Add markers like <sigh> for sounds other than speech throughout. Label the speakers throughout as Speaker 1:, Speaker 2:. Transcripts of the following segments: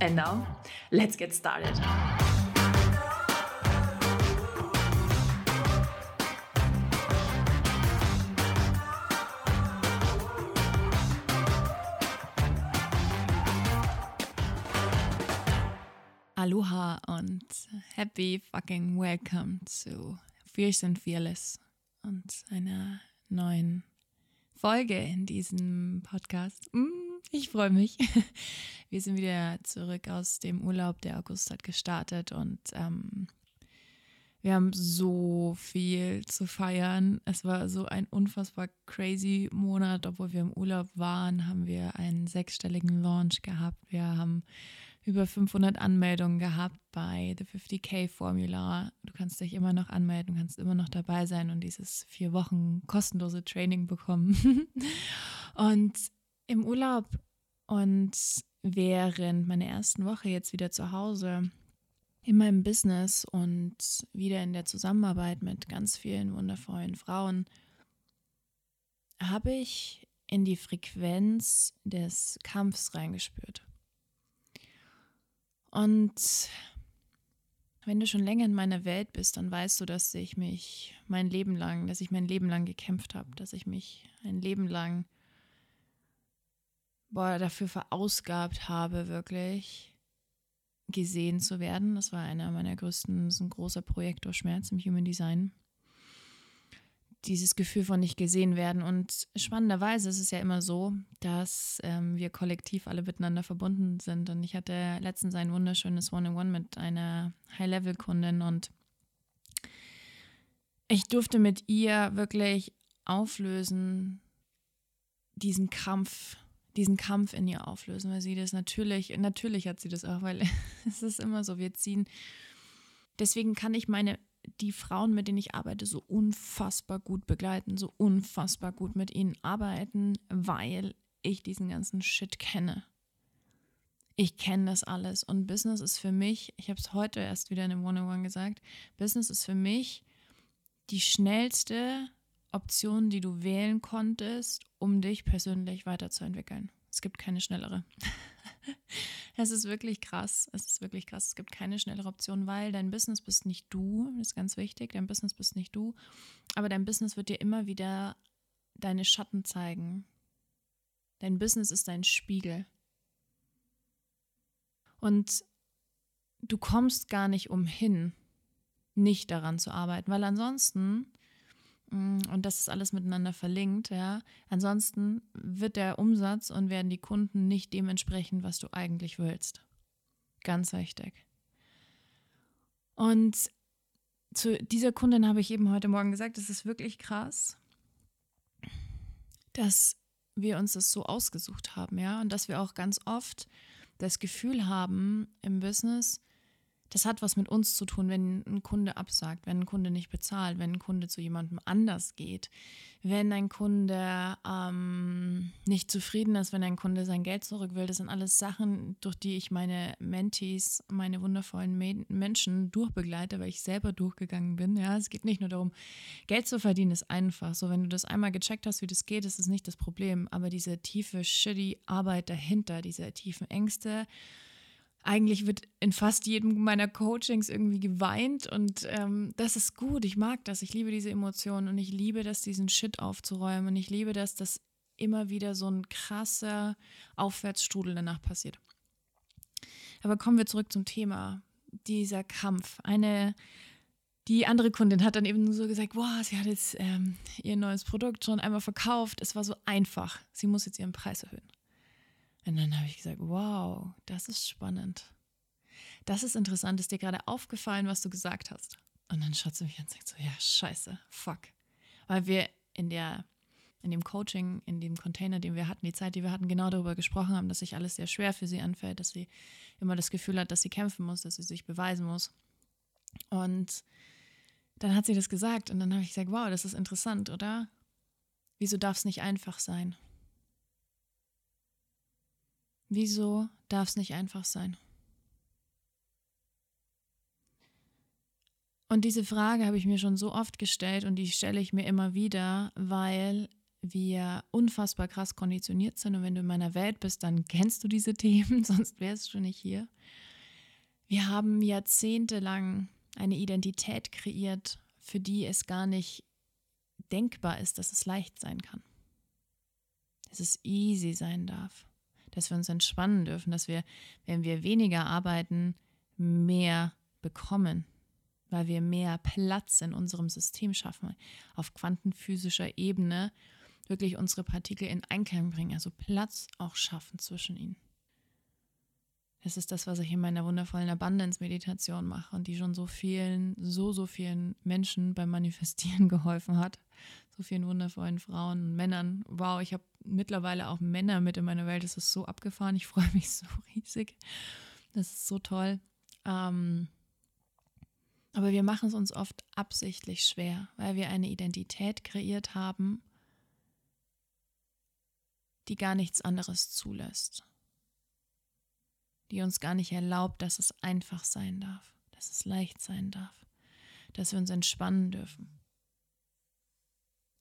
Speaker 1: And now, let's get started. Aloha und happy fucking welcome zu Fierce and Fearless und einer neuen Folge in diesem Podcast. Mm ich freue mich. <laughs> Wir sind wieder zurück aus dem Urlaub. Der August hat gestartet und ähm, wir haben so viel zu feiern. Es war so ein unfassbar crazy Monat. Obwohl wir im Urlaub waren, haben wir einen sechsstelligen Launch gehabt. Wir haben über 500 Anmeldungen gehabt bei The 50k Formula. Du kannst dich immer noch anmelden, kannst immer noch dabei sein und dieses vier Wochen kostenlose Training bekommen. <laughs> und im Urlaub und während meiner ersten Woche jetzt wieder zu Hause in meinem Business und wieder in der Zusammenarbeit mit ganz vielen wundervollen Frauen habe ich in die Frequenz des Kampfs reingespürt. Und wenn du schon länger in meiner Welt bist, dann weißt du, dass ich mich mein Leben lang, dass ich mein Leben lang gekämpft habe, dass ich mich ein Leben lang boah, dafür verausgabt habe, wirklich gesehen zu werden. Das war einer meiner größten, ist ein großer Projektor Schmerz im Human Design. Dieses Gefühl von nicht gesehen werden. Und spannenderweise ist es ja immer so, dass ähm, wir kollektiv alle miteinander verbunden sind. Und ich hatte letztens ein wunderschönes One-on-One mit einer High-Level-Kundin und ich durfte mit ihr wirklich auflösen, diesen Kampf diesen Kampf in ihr auflösen, weil sie das natürlich, natürlich hat sie das auch, weil <laughs> es ist immer so, wir ziehen. Deswegen kann ich meine, die Frauen, mit denen ich arbeite, so unfassbar gut begleiten, so unfassbar gut mit ihnen arbeiten, weil ich diesen ganzen Shit kenne. Ich kenne das alles und Business ist für mich, ich habe es heute erst wieder in einem One-on-One gesagt, Business ist für mich die schnellste Option, die du wählen konntest, um dich persönlich weiterzuentwickeln. Es gibt keine schnellere. <laughs> es ist wirklich krass. Es ist wirklich krass. Es gibt keine schnellere Option, weil dein Business bist nicht du. Das ist ganz wichtig. Dein Business bist nicht du. Aber dein Business wird dir immer wieder deine Schatten zeigen. Dein Business ist dein Spiegel. Und du kommst gar nicht umhin, nicht daran zu arbeiten, weil ansonsten und das ist alles miteinander verlinkt, ja. Ansonsten wird der Umsatz und werden die Kunden nicht dementsprechend, was du eigentlich willst. Ganz wichtig. Und zu dieser Kundin habe ich eben heute Morgen gesagt, es ist wirklich krass, dass wir uns das so ausgesucht haben, ja, und dass wir auch ganz oft das Gefühl haben im Business, das hat was mit uns zu tun, wenn ein Kunde absagt, wenn ein Kunde nicht bezahlt, wenn ein Kunde zu jemandem anders geht, wenn ein Kunde ähm, nicht zufrieden ist, wenn ein Kunde sein Geld zurück will. Das sind alles Sachen, durch die ich meine Mentees, meine wundervollen Menschen durchbegleite, weil ich selber durchgegangen bin. Ja, es geht nicht nur darum, Geld zu verdienen, ist einfach. So, wenn du das einmal gecheckt hast, wie das geht, ist es nicht das Problem. Aber diese tiefe, shitty Arbeit dahinter, diese tiefen Ängste, eigentlich wird in fast jedem meiner Coachings irgendwie geweint und ähm, das ist gut. Ich mag das. Ich liebe diese Emotionen und ich liebe das, diesen Shit aufzuräumen und ich liebe das, dass immer wieder so ein krasser Aufwärtsstrudel danach passiert. Aber kommen wir zurück zum Thema. Dieser Kampf. Eine, die andere Kundin hat dann eben so gesagt, wow, sie hat jetzt ähm, ihr neues Produkt schon einmal verkauft. Es war so einfach. Sie muss jetzt ihren Preis erhöhen. Und dann habe ich gesagt, wow, das ist spannend. Das ist interessant, ist dir gerade aufgefallen, was du gesagt hast. Und dann schaut sie mich an und sagt so, ja, scheiße, fuck. Weil wir in der in dem Coaching, in dem Container, den wir hatten, die Zeit, die wir hatten, genau darüber gesprochen haben, dass sich alles sehr schwer für sie anfällt, dass sie immer das Gefühl hat, dass sie kämpfen muss, dass sie sich beweisen muss. Und dann hat sie das gesagt und dann habe ich gesagt, wow, das ist interessant, oder? Wieso darf es nicht einfach sein? Wieso darf es nicht einfach sein? Und diese Frage habe ich mir schon so oft gestellt und die stelle ich mir immer wieder, weil wir unfassbar krass konditioniert sind. Und wenn du in meiner Welt bist, dann kennst du diese <laughs> Themen, sonst wärst du nicht hier. Wir haben jahrzehntelang eine Identität kreiert, für die es gar nicht denkbar ist, dass es leicht sein kann. Dass es easy sein darf. Dass wir uns entspannen dürfen, dass wir, wenn wir weniger arbeiten, mehr bekommen, weil wir mehr Platz in unserem System schaffen, auf quantenphysischer Ebene wirklich unsere Partikel in Einklang bringen, also Platz auch schaffen zwischen ihnen. Das ist das, was ich in meiner wundervollen Abundance-Meditation mache und die schon so vielen, so, so vielen Menschen beim Manifestieren <laughs> geholfen hat. So vielen wundervollen Frauen und Männern. Wow, ich habe mittlerweile auch Männer mit in meiner Welt. Das ist so abgefahren. Ich freue mich <laughs> so riesig. Das ist so toll. Ähm, aber wir machen es uns oft absichtlich schwer, weil wir eine Identität kreiert haben, die gar nichts anderes zulässt, die uns gar nicht erlaubt, dass es einfach sein darf, dass es leicht sein darf, dass wir uns entspannen dürfen.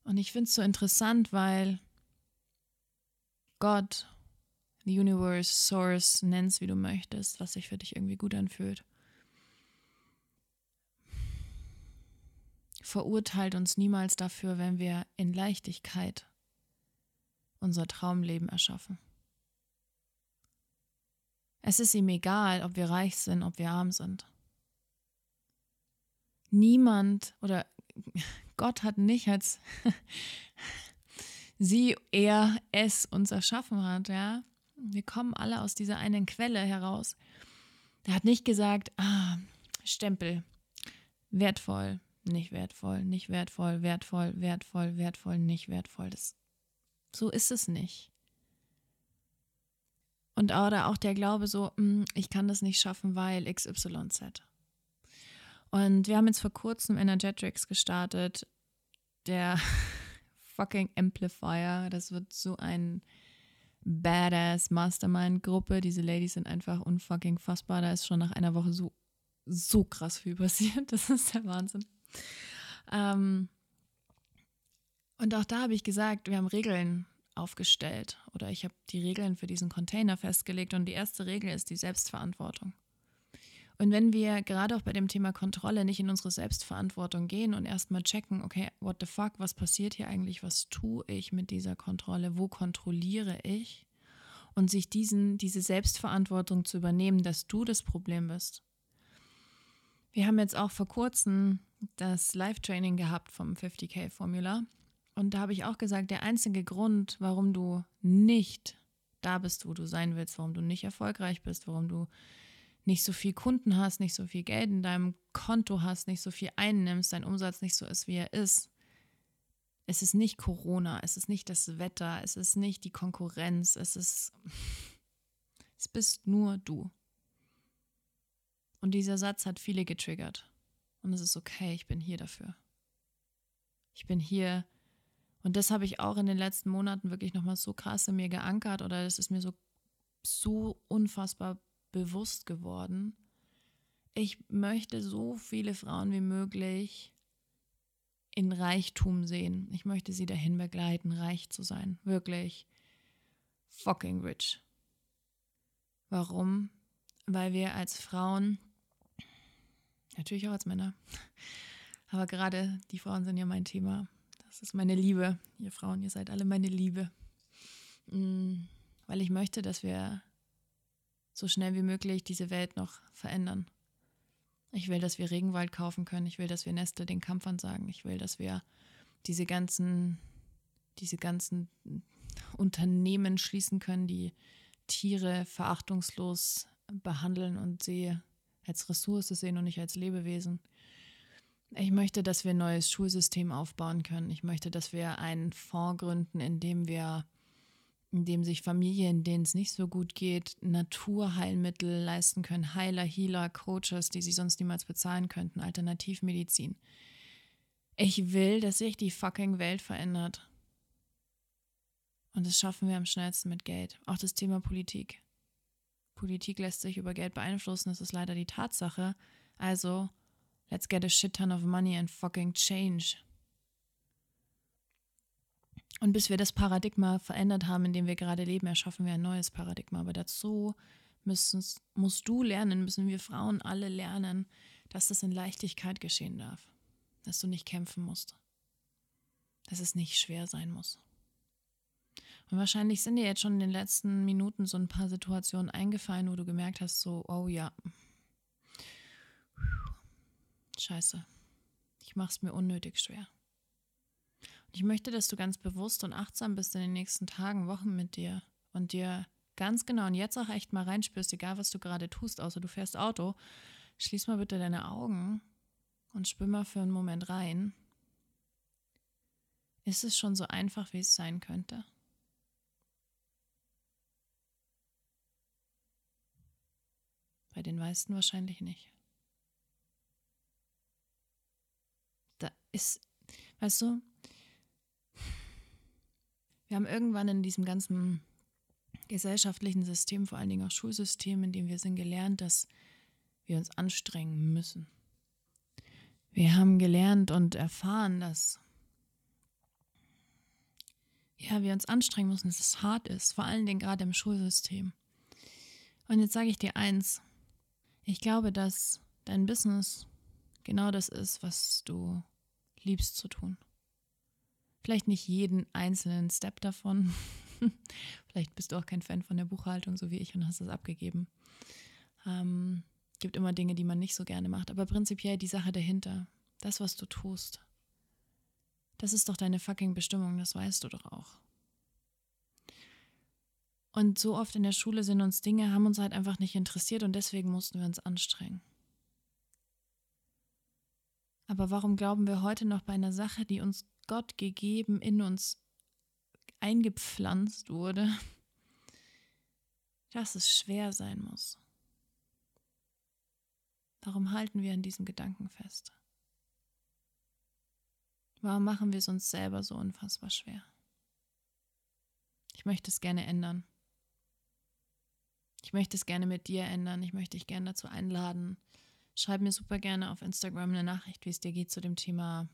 Speaker 1: Und ich finde es so interessant, weil Gott, the Universe, Source, nenn's wie du möchtest, was sich für dich irgendwie gut anfühlt, verurteilt uns niemals dafür, wenn wir in Leichtigkeit unser Traumleben erschaffen. Es ist ihm egal, ob wir reich sind, ob wir arm sind. Niemand oder <laughs> Gott hat nicht als <laughs> sie, er, es uns erschaffen hat, ja. Wir kommen alle aus dieser einen Quelle heraus. Er hat nicht gesagt, ah, Stempel, wertvoll, nicht wertvoll, nicht wertvoll, wertvoll, wertvoll, wertvoll, nicht wertvoll. Das, so ist es nicht. Und oder auch der Glaube so, hm, ich kann das nicht schaffen, weil XYZ. Und wir haben jetzt vor kurzem Energetics gestartet. Der <laughs> fucking Amplifier. Das wird so ein badass Mastermind-Gruppe. Diese Ladies sind einfach unfucking fassbar. Da ist schon nach einer Woche so, so krass viel passiert. <laughs> Das ist der Wahnsinn. Ähm, und auch da habe ich gesagt, wir haben Regeln aufgestellt oder ich habe die Regeln für diesen Container festgelegt und die erste Regel ist die Selbstverantwortung. Und wenn wir gerade auch bei dem Thema Kontrolle nicht in unsere Selbstverantwortung gehen und erstmal checken, okay, what the fuck, was passiert hier eigentlich, was tue ich mit dieser Kontrolle, wo kontrolliere ich? Und sich diesen, diese Selbstverantwortung zu übernehmen, dass du das Problem bist. Wir haben jetzt auch vor kurzem das Live-Training gehabt vom 50k-Formula. Und da habe ich auch gesagt, der einzige Grund, warum du nicht da bist, wo du sein willst, warum du nicht erfolgreich bist, warum du nicht so viel Kunden hast, nicht so viel Geld in deinem Konto hast, nicht so viel einnimmst, dein Umsatz nicht so ist, wie er ist. Es ist nicht Corona, es ist nicht das Wetter, es ist nicht die Konkurrenz, es ist, es bist nur du. Und dieser Satz hat viele getriggert. Und es ist okay, ich bin hier dafür. Ich bin hier. Und das habe ich auch in den letzten Monaten wirklich nochmal so krass in mir geankert oder es ist mir so, so unfassbar bewusst geworden. Ich möchte so viele Frauen wie möglich in Reichtum sehen. Ich möchte sie dahin begleiten, reich zu sein. Wirklich fucking rich. Warum? Weil wir als Frauen Natürlich auch als Männer. <laughs> Aber gerade die Frauen sind ja mein Thema. Das ist meine Liebe. Ihr Frauen, ihr seid alle meine Liebe. Mm, weil ich möchte, dass wir so schnell wie möglich diese Welt noch verändern. Ich will, dass wir Regenwald kaufen können. Ich will, dass wir Neste den Kampf ansagen. Ich will, dass wir diese ganzen, diese ganzen Unternehmen schließen können, die Tiere verachtungslos behandeln und sie als Ressource sehen und nicht als Lebewesen. Ich möchte, dass wir ein neues Schulsystem aufbauen können. Ich möchte, dass wir einen Fonds gründen, in dem wir, in dem sich Familien, denen es nicht so gut geht, Naturheilmittel leisten können, Heiler, Healer, Coaches, die sie sonst niemals bezahlen könnten, Alternativmedizin. Ich will, dass sich die fucking Welt verändert. Und das schaffen wir am schnellsten mit Geld. Auch das Thema Politik. Politik lässt sich über Geld beeinflussen, das ist leider die Tatsache. Also, let's get a shit ton of money and fucking change. Und bis wir das Paradigma verändert haben, in dem wir gerade leben, erschaffen wir ein neues Paradigma. Aber dazu müssen, musst du lernen, müssen wir Frauen alle lernen, dass das in Leichtigkeit geschehen darf dass du nicht kämpfen musst, dass es nicht schwer sein muss. Und wahrscheinlich sind dir jetzt schon in den letzten Minuten so ein paar Situationen eingefallen, wo du gemerkt hast, so, oh ja, scheiße, ich mach's mir unnötig schwer. Und ich möchte, dass du ganz bewusst und achtsam bist in den nächsten Tagen, Wochen mit dir und dir ganz genau und jetzt auch echt mal reinspürst, egal was du gerade tust, außer du fährst Auto, schließ mal bitte deine Augen und spür mal für einen Moment rein. Ist es schon so einfach, wie es sein könnte? Bei den meisten wahrscheinlich nicht. Ist, weißt du, wir haben irgendwann in diesem ganzen gesellschaftlichen System, vor allen Dingen auch Schulsystem, in dem wir sind, gelernt, dass wir uns anstrengen müssen. Wir haben gelernt und erfahren, dass ja, wir uns anstrengen müssen, dass es hart ist, vor allen Dingen gerade im Schulsystem. Und jetzt sage ich dir eins. Ich glaube, dass dein Business genau das ist, was du liebst zu tun. Vielleicht nicht jeden einzelnen Step davon. <laughs> Vielleicht bist du auch kein Fan von der Buchhaltung, so wie ich, und hast es abgegeben. Ähm, gibt immer Dinge, die man nicht so gerne macht. Aber prinzipiell die Sache dahinter, das, was du tust, das ist doch deine fucking Bestimmung, das weißt du doch auch. Und so oft in der Schule sind uns Dinge, haben uns halt einfach nicht interessiert und deswegen mussten wir uns anstrengen. Aber warum glauben wir heute noch bei einer Sache, die uns Gott gegeben, in uns eingepflanzt wurde, <laughs> dass es schwer sein muss? Warum halten wir an diesem Gedanken fest? Warum machen wir es uns selber so unfassbar schwer? Ich möchte es gerne ändern. Ich möchte es gerne mit dir ändern. Ich möchte dich gerne dazu einladen. Schreib mir super gerne auf Instagram eine Nachricht, wie es dir geht zu dem Thema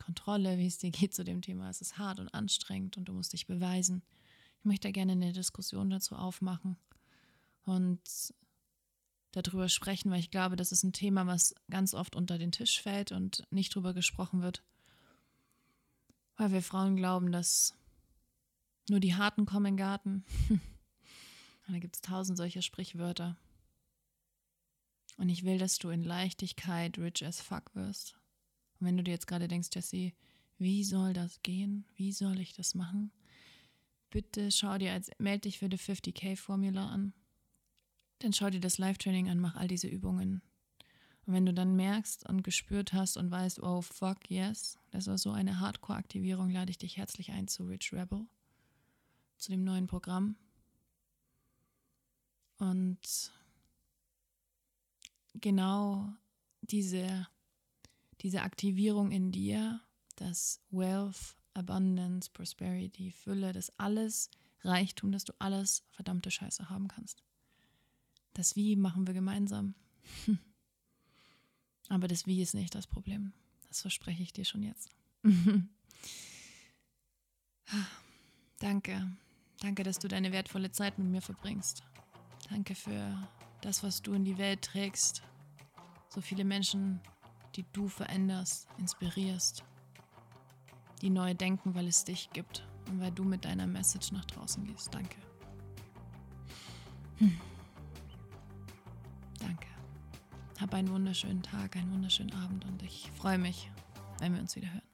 Speaker 1: Kontrolle, wie es dir geht zu dem Thema, es ist hart und anstrengend und du musst dich beweisen. Ich möchte gerne eine Diskussion dazu aufmachen. Und darüber sprechen, weil ich glaube, das ist ein Thema, was ganz oft unter den Tisch fällt und nicht drüber gesprochen wird. Weil wir Frauen glauben, dass nur die Harten kommen in den Garten. <laughs> da gibt es tausend solcher Sprichwörter. Und ich will, dass du in Leichtigkeit rich as fuck wirst. Und wenn du dir jetzt gerade denkst, Jessie, wie soll das gehen? Wie soll ich das machen? Bitte schau dir als, melde dich für die 50k-Formula an. Dann schau dir das Live-Training an, mach all diese Übungen. Und wenn du dann merkst und gespürt hast und weißt, oh fuck, yes, das war so eine Hardcore-Aktivierung, lade ich dich herzlich ein zu Rich Rebel, zu dem neuen Programm. Und genau diese, diese Aktivierung in dir, das Wealth, Abundance, Prosperity, Fülle, das alles Reichtum, dass du alles verdammte Scheiße haben kannst. Das Wie machen wir gemeinsam. <laughs> Aber das Wie ist nicht das Problem. Das verspreche ich dir schon jetzt. <laughs> Danke. Danke, dass du deine wertvolle Zeit mit mir verbringst. Danke für das, was du in die Welt trägst. So viele Menschen, die du veränderst, inspirierst, die neu denken, weil es dich gibt und weil du mit deiner Message nach draußen gehst. Danke. Hm. Hab einen wunderschönen Tag, einen wunderschönen Abend und ich freue mich, wenn wir uns wieder hören.